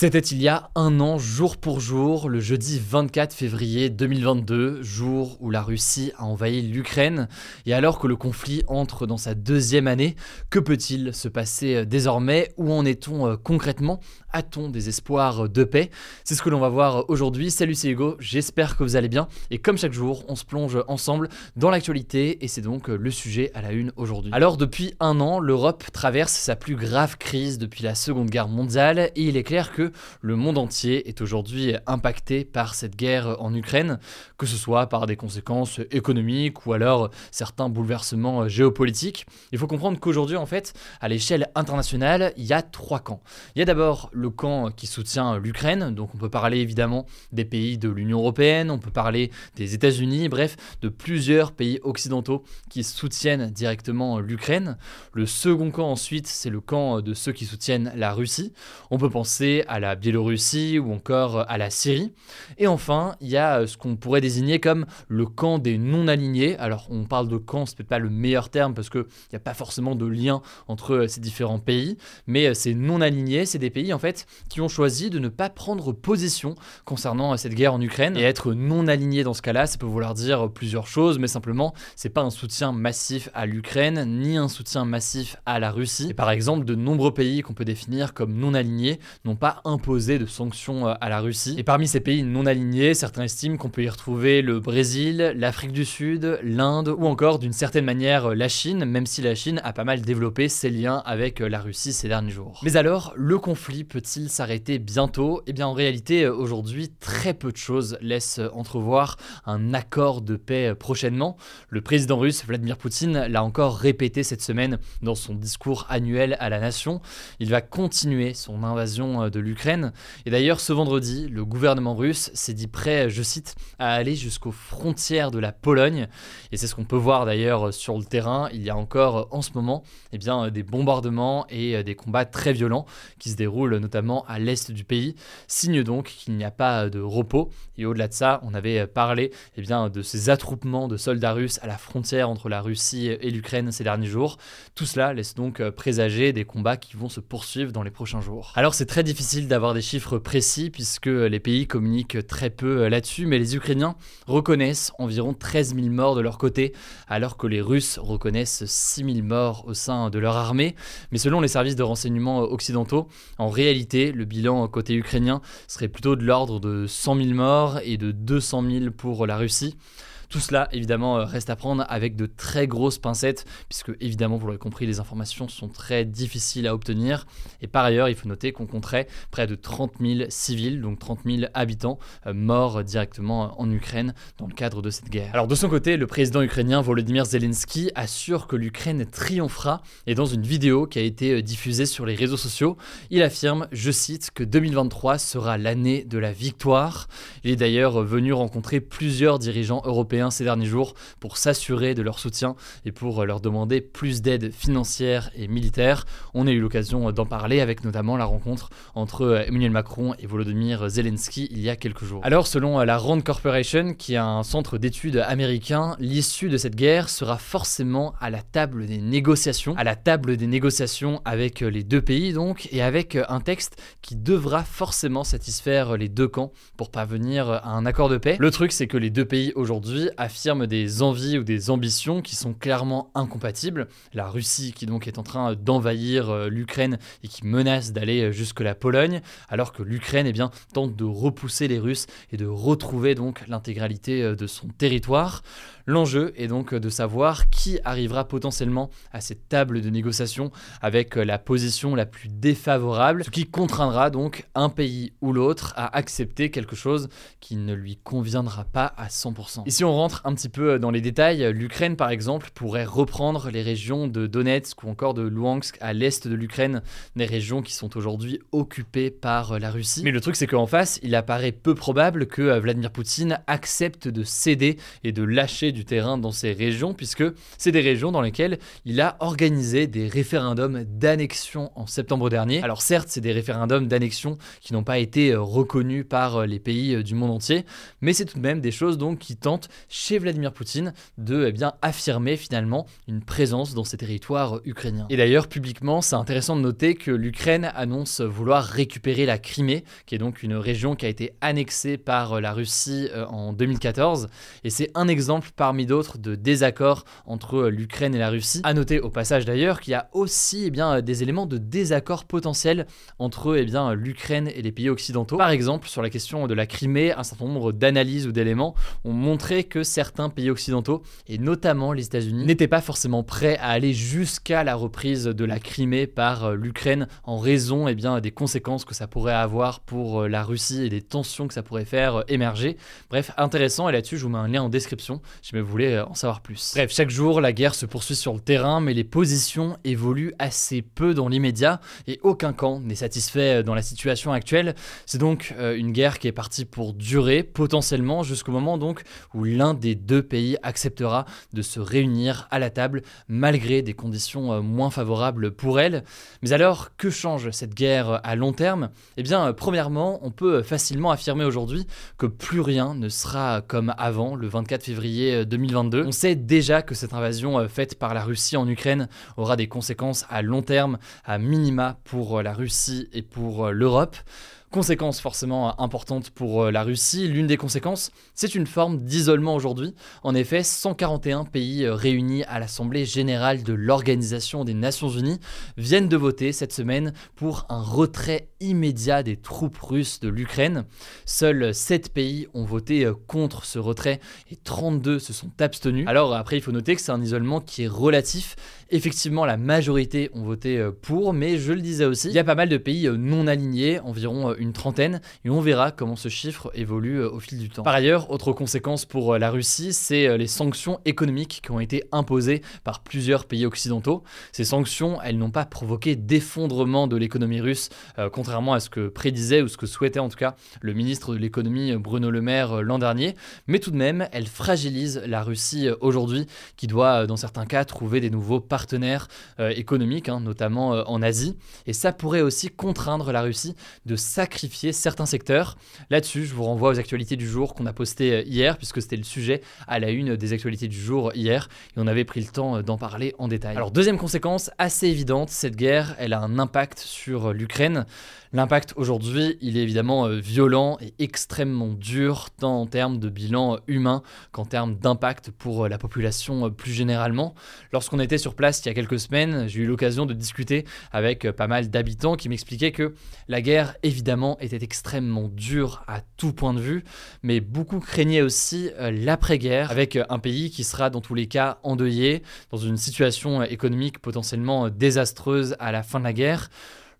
C'était il y a un an, jour pour jour, le jeudi 24 février 2022, jour où la Russie a envahi l'Ukraine. Et alors que le conflit entre dans sa deuxième année, que peut-il se passer désormais? Où en est-on euh, concrètement? A-t-on des espoirs de paix? C'est ce que l'on va voir aujourd'hui. Salut, c'est Hugo, j'espère que vous allez bien. Et comme chaque jour, on se plonge ensemble dans l'actualité et c'est donc le sujet à la une aujourd'hui. Alors, depuis un an, l'Europe traverse sa plus grave crise depuis la Seconde Guerre mondiale et il est clair que le monde entier est aujourd'hui impacté par cette guerre en Ukraine, que ce soit par des conséquences économiques ou alors certains bouleversements géopolitiques. Il faut comprendre qu'aujourd'hui, en fait, à l'échelle internationale, il y a trois camps. Il y a d'abord le camp qui soutient l'Ukraine, donc on peut parler évidemment des pays de l'Union européenne, on peut parler des États-Unis, bref, de plusieurs pays occidentaux qui soutiennent directement l'Ukraine. Le second camp ensuite, c'est le camp de ceux qui soutiennent la Russie. On peut penser à la Biélorussie ou encore à la Syrie. Et enfin, il y a ce qu'on pourrait désigner comme le camp des non-alignés. Alors, on parle de camp, ce n'est peut-être pas le meilleur terme parce qu'il n'y a pas forcément de lien entre ces différents pays, mais ces non-alignés, c'est des pays en fait qui ont choisi de ne pas prendre position concernant cette guerre en Ukraine. Et être non-aligné dans ce cas-là, ça peut vouloir dire plusieurs choses, mais simplement, c'est pas un soutien massif à l'Ukraine ni un soutien massif à la Russie. Par exemple, de nombreux pays qu'on peut définir comme non-alignés n'ont pas imposer de sanctions euh, à la Russie. Et parmi ces pays non alignés, certains estiment qu'on peut y retrouver le Brésil, l'Afrique du Sud, l'Inde ou encore d'une certaine manière la Chine, même si la Chine a pas mal développé ses liens avec euh, la Russie ces derniers jours. Mais alors, le conflit peut-il s'arrêter bientôt? Eh bien en réalité, euh, aujourd'hui, très peu de choses laissent entrevoir un accord de paix prochainement. Le président russe Vladimir Poutine l'a encore répété cette semaine dans son discours annuel à la nation. Il va continuer son invasion de l'Ukraine et d'ailleurs, ce vendredi, le gouvernement russe s'est dit prêt, je cite, à aller jusqu'aux frontières de la Pologne. Et c'est ce qu'on peut voir d'ailleurs sur le terrain. Il y a encore en ce moment eh bien, des bombardements et des combats très violents qui se déroulent notamment à l'est du pays. Signe donc qu'il n'y a pas de repos. Et au-delà de ça, on avait parlé eh bien, de ces attroupements de soldats russes à la frontière entre la Russie et l'Ukraine ces derniers jours. Tout cela laisse donc présager des combats qui vont se poursuivre dans les prochains jours. Alors c'est très difficile d'avoir des chiffres précis puisque les pays communiquent très peu euh, là-dessus, mais les Ukrainiens reconnaissent environ 13 000 morts de leur côté, alors que les Russes reconnaissent 6 000 morts au sein de leur armée. Mais selon les services de renseignement occidentaux, en réalité, le bilan côté ukrainien serait plutôt de l'ordre de 100 000 morts et de 200 000 pour la Russie. Tout cela, évidemment, euh, reste à prendre avec de très grosses pincettes, puisque, évidemment, vous l'aurez compris, les informations sont très difficiles à obtenir. Et par ailleurs, il faut noter qu'on compterait près de 30 000 civils, donc 30 000 habitants, euh, morts directement en Ukraine dans le cadre de cette guerre. Alors, de son côté, le président ukrainien Volodymyr Zelensky assure que l'Ukraine triomphera, et dans une vidéo qui a été euh, diffusée sur les réseaux sociaux, il affirme, je cite, que 2023 sera l'année de la victoire. Il est d'ailleurs venu rencontrer plusieurs dirigeants européens ces derniers jours pour s'assurer de leur soutien et pour leur demander plus d'aide financière et militaire. On a eu l'occasion d'en parler avec notamment la rencontre entre Emmanuel Macron et Volodymyr Zelensky il y a quelques jours. Alors selon la Rand Corporation, qui est un centre d'études américain, l'issue de cette guerre sera forcément à la table des négociations, à la table des négociations avec les deux pays donc, et avec un texte qui devra forcément satisfaire les deux camps pour parvenir à un accord de paix. Le truc c'est que les deux pays aujourd'hui affirme des envies ou des ambitions qui sont clairement incompatibles. La Russie qui donc est en train d'envahir euh, l'Ukraine et qui menace d'aller euh, jusque la Pologne, alors que l'Ukraine eh tente de repousser les Russes et de retrouver donc l'intégralité euh, de son territoire. L'enjeu est donc de savoir qui arrivera potentiellement à cette table de négociation avec la position la plus défavorable, ce qui contraindra donc un pays ou l'autre à accepter quelque chose qui ne lui conviendra pas à 100%. Et si on rentre un petit peu dans les détails, l'Ukraine par exemple pourrait reprendre les régions de Donetsk ou encore de Luhansk à l'est de l'Ukraine, des régions qui sont aujourd'hui occupées par la Russie. Mais le truc c'est qu'en face, il apparaît peu probable que Vladimir Poutine accepte de céder et de lâcher du terrain dans ces régions, puisque c'est des régions dans lesquelles il a organisé des référendums d'annexion en septembre dernier. Alors certes, c'est des référendums d'annexion qui n'ont pas été reconnus par les pays du monde entier, mais c'est tout de même des choses donc qui tentent chez Vladimir Poutine de eh bien, affirmer finalement une présence dans ces territoires ukrainiens. Et d'ailleurs, publiquement, c'est intéressant de noter que l'Ukraine annonce vouloir récupérer la Crimée, qui est donc une région qui a été annexée par la Russie euh, en 2014. Et c'est un exemple parmi d'autres de désaccord entre l'Ukraine et la Russie. À noter au passage d'ailleurs qu'il y a aussi eh bien, des éléments de désaccord potentiels entre eh bien, l'Ukraine et les pays occidentaux. Par exemple, sur la question de la Crimée, un certain nombre d'analyses ou d'éléments ont montré que certains pays occidentaux, et notamment les États-Unis, n'étaient pas forcément prêts à aller jusqu'à la reprise de la Crimée par euh, l'Ukraine en raison eh bien, des conséquences que ça pourrait avoir pour euh, la Russie et des tensions que ça pourrait faire euh, émerger. Bref, intéressant, et là-dessus je vous mets un lien en description si vous voulez en savoir plus. Bref, chaque jour la guerre se poursuit sur le terrain, mais les positions évoluent assez peu dans l'immédiat, et aucun camp n'est satisfait dans la situation actuelle. C'est donc une guerre qui est partie pour durer, potentiellement jusqu'au moment donc où l'un des deux pays acceptera de se réunir à la table malgré des conditions euh, moins favorables pour elle. Mais alors, que change cette guerre à long terme? Eh bien, premièrement, on peut facilement affirmer aujourd'hui que plus rien ne sera comme avant le 24 février 2022. On sait déjà que cette invasion euh, faite par la Russie en Ukraine aura des conséquences à long terme, à minima pour la Russie et pour l'Europe. Conséquence forcément importante pour euh, la Russie. L'une des conséquences, c'est une forme d'isolement aujourd'hui. En effet, 141 pays euh, réunis à l'Assemblée générale de l'Organisation des Nations Unies viennent de voter cette semaine pour un retrait immédiat des troupes russes de l'Ukraine. Seuls 7 pays ont voté euh, contre ce retrait et 32 se sont abstenus. Alors après, il faut noter que c'est un isolement qui est relatif. Effectivement, la majorité ont voté pour, mais je le disais aussi, il y a pas mal de pays non alignés, environ une trentaine, et on verra comment ce chiffre évolue euh, au fil du temps. Par ailleurs, autre conséquence pour euh, la Russie, c'est euh, les sanctions économiques qui ont été imposées par plusieurs pays occidentaux. Ces sanctions, elles n'ont pas provoqué d'effondrement de l'économie russe, contrairement à ce que prédisait ou ce que souhaitait en tout cas le ministre de l'économie Bruno Le Maire l'an dernier, mais tout de même, elles fragilisent la Russie aujourd'hui, qui doit dans certains cas trouver des nouveaux partenaires économiques, hein, notamment en Asie, et ça pourrait aussi contraindre la Russie de sacrifier sacrifier certains secteurs. Là-dessus, je vous renvoie aux actualités du jour qu'on a postées euh, hier, puisque c'était le sujet à la une des actualités du jour hier, et on avait pris le temps euh, d'en parler en détail. Alors, deuxième conséquence assez évidente, cette guerre, elle a un impact sur l'Ukraine. L'impact aujourd'hui, il est évidemment euh, violent et extrêmement dur, tant en termes de bilan humain qu'en termes d'impact pour la population plus généralement. Lorsqu'on était sur place il y a quelques semaines, j'ai eu l'occasion de discuter avec pas mal d'habitants qui m'expliquaient que la guerre, évidemment, était extrêmement dur à tout point de vue, mais beaucoup craignaient aussi euh, l'après-guerre, avec euh, un pays qui sera dans tous les cas endeuillé, dans une situation euh, économique potentiellement désastreuse à la fin de la guerre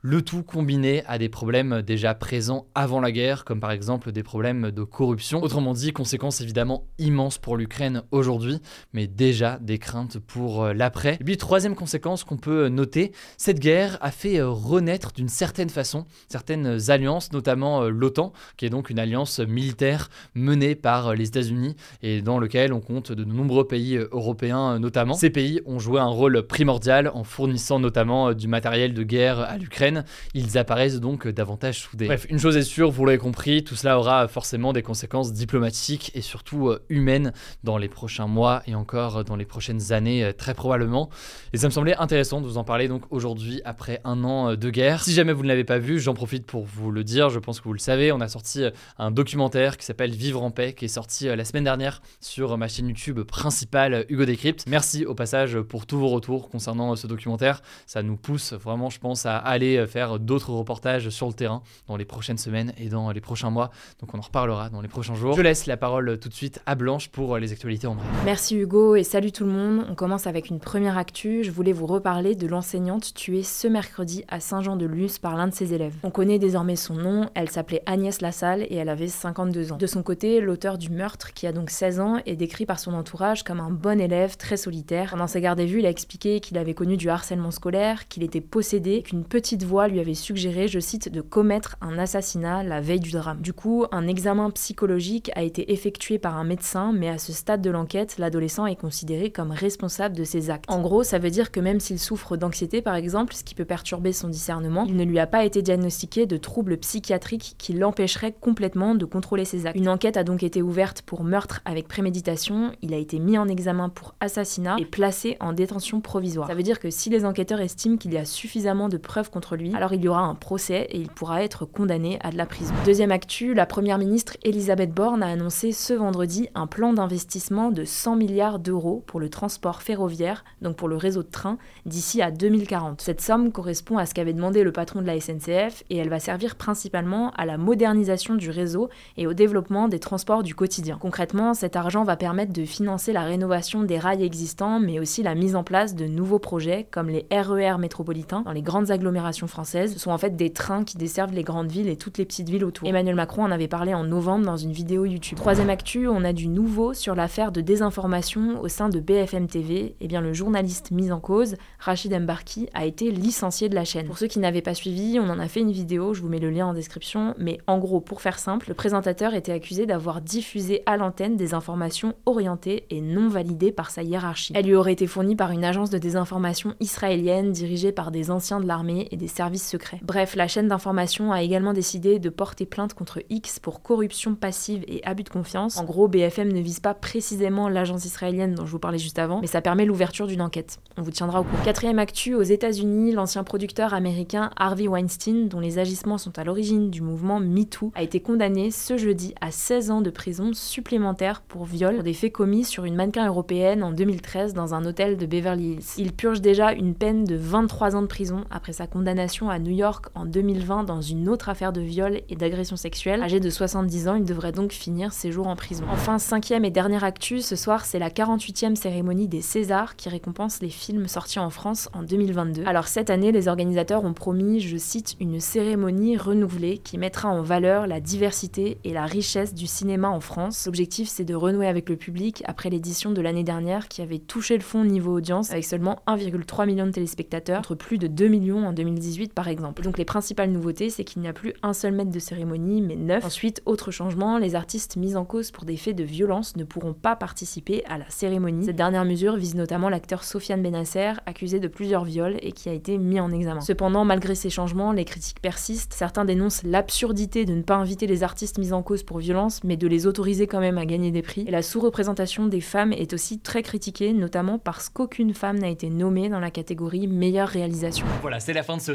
le tout combiné à des problèmes déjà présents avant la guerre, comme par exemple des problèmes de corruption. Autrement dit, conséquences évidemment immenses pour l'Ukraine aujourd'hui, mais déjà des craintes pour euh, l'après. Et puis troisième conséquence qu'on peut noter, cette guerre a fait euh, renaître d'une certaine façon certaines alliances, notamment euh, l'OTAN, qui est donc une alliance militaire menée par les États-Unis et dans lequel on compte de nombreux pays européens notamment. Ces pays ont joué un rôle primordial en fournissant notamment du matériel de guerre à l'Ukraine ils apparaissent donc davantage soudés. Bref, une chose est sûre, vous l'avez compris, tout cela aura forcément des conséquences diplomatiques et surtout euh, humaines dans les prochains mois et encore dans les prochaines années euh, très probablement. Et ça me semblait intéressant de vous en parler donc aujourd'hui après un an euh, de guerre. Si jamais vous ne l'avez pas vu, j'en profite pour vous le dire, je pense que vous le savez, on a sorti un documentaire qui s'appelle Vivre en paix qui est sorti la semaine dernière sur ma chaîne YouTube principale Hugo Décrypte. Merci au passage pour tous vos retours concernant ce documentaire, ça nous pousse vraiment je pense à aller et faire d'autres reportages sur le terrain dans les prochaines semaines et dans les prochains mois. Donc on en reparlera dans les prochains jours. Je laisse la parole tout de suite à Blanche pour les actualités en bref. Merci Hugo et salut tout le monde. On commence avec une première actu. Je voulais vous reparler de l'enseignante tuée ce mercredi à Saint-Jean-de-Luz par l'un de ses élèves. On connaît désormais son nom. Elle s'appelait Agnès Lassalle et elle avait 52 ans. De son côté, l'auteur du meurtre, qui a donc 16 ans, est décrit par son entourage comme un bon élève très solitaire. Pendant ses gardes à vue, il a expliqué qu'il avait connu du harcèlement scolaire, qu'il était possédé, qu'une petite voix lui avait suggéré, je cite, de commettre un assassinat la veille du drame. Du coup, un examen psychologique a été effectué par un médecin, mais à ce stade de l'enquête, l'adolescent est considéré comme responsable de ses actes. En gros, ça veut dire que même s'il souffre d'anxiété par exemple, ce qui peut perturber son discernement, il ne lui a pas été diagnostiqué de troubles psychiatriques qui l'empêcheraient complètement de contrôler ses actes. Une enquête a donc été ouverte pour meurtre avec préméditation, il a été mis en examen pour assassinat et placé en détention provisoire. Ça veut dire que si les enquêteurs estiment qu'il y a suffisamment de preuves contre alors il y aura un procès et il pourra être condamné à de la prison. Deuxième actu, la première ministre Elisabeth Borne a annoncé ce vendredi un plan d'investissement de 100 milliards d'euros pour le transport ferroviaire, donc pour le réseau de trains, d'ici à 2040. Cette somme correspond à ce qu'avait demandé le patron de la SNCF et elle va servir principalement à la modernisation du réseau et au développement des transports du quotidien. Concrètement, cet argent va permettre de financer la rénovation des rails existants, mais aussi la mise en place de nouveaux projets comme les RER e métropolitains dans les grandes agglomérations françaises. Ce sont en fait des trains qui desservent les grandes villes et toutes les petites villes autour. Emmanuel Macron en avait parlé en novembre dans une vidéo YouTube. Troisième actu, on a du nouveau sur l'affaire de désinformation au sein de BFM TV. Eh bien, le journaliste mis en cause, Rachid Mbarki, a été licencié de la chaîne. Pour ceux qui n'avaient pas suivi, on en a fait une vidéo, je vous mets le lien en description, mais en gros, pour faire simple, le présentateur était accusé d'avoir diffusé à l'antenne des informations orientées et non validées par sa hiérarchie. Elle lui aurait été fournie par une agence de désinformation israélienne dirigée par des anciens de l'armée et des services secrets. Bref, la chaîne d'information a également décidé de porter plainte contre X pour corruption passive et abus de confiance. En gros, BFM ne vise pas précisément l'agence israélienne dont je vous parlais juste avant, mais ça permet l'ouverture d'une enquête. On vous tiendra au courant. Quatrième actu, aux États-Unis, l'ancien producteur américain Harvey Weinstein, dont les agissements sont à l'origine du mouvement MeToo, a été condamné ce jeudi à 16 ans de prison supplémentaire pour viol des faits commis sur une mannequin européenne en 2013 dans un hôtel de Beverly Hills. Il purge déjà une peine de 23 ans de prison après sa condamnation à New York en 2020 dans une autre affaire de viol et d'agression sexuelle. Âgé de 70 ans, il devrait donc finir ses jours en prison. Enfin, cinquième et dernière actu, ce soir, c'est la 48e cérémonie des Césars qui récompense les films sortis en France en 2022. Alors cette année, les organisateurs ont promis, je cite, une cérémonie renouvelée qui mettra en valeur la diversité et la richesse du cinéma en France. L'objectif, c'est de renouer avec le public après l'édition de l'année dernière qui avait touché le fond niveau audience avec seulement 1,3 million de téléspectateurs, contre plus de 2 millions en 2018 par exemple. donc les principales nouveautés, c'est qu'il n'y a plus un seul maître de cérémonie, mais neuf. Ensuite, autre changement, les artistes mis en cause pour des faits de violence ne pourront pas participer à la cérémonie. Cette dernière mesure vise notamment l'acteur Sofiane Benasser, accusé de plusieurs viols et qui a été mis en examen. Cependant, malgré ces changements, les critiques persistent. Certains dénoncent l'absurdité de ne pas inviter les artistes mis en cause pour violence, mais de les autoriser quand même à gagner des prix. Et la sous-représentation des femmes est aussi très critiquée, notamment parce qu'aucune femme n'a été nommée dans la catégorie meilleure réalisation. Voilà, c'est la fin de ce